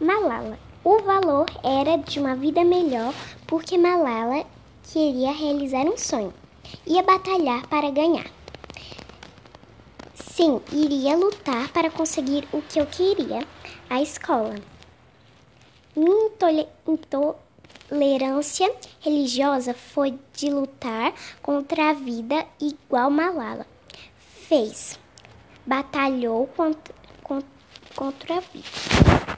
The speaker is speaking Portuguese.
Malala. O valor era de uma vida melhor porque Malala queria realizar um sonho. Ia batalhar para ganhar. Sim, iria lutar para conseguir o que eu queria, a escola. Minha intolerância religiosa foi de lutar contra a vida igual Malala. Fez. Batalhou contra, contra a vida.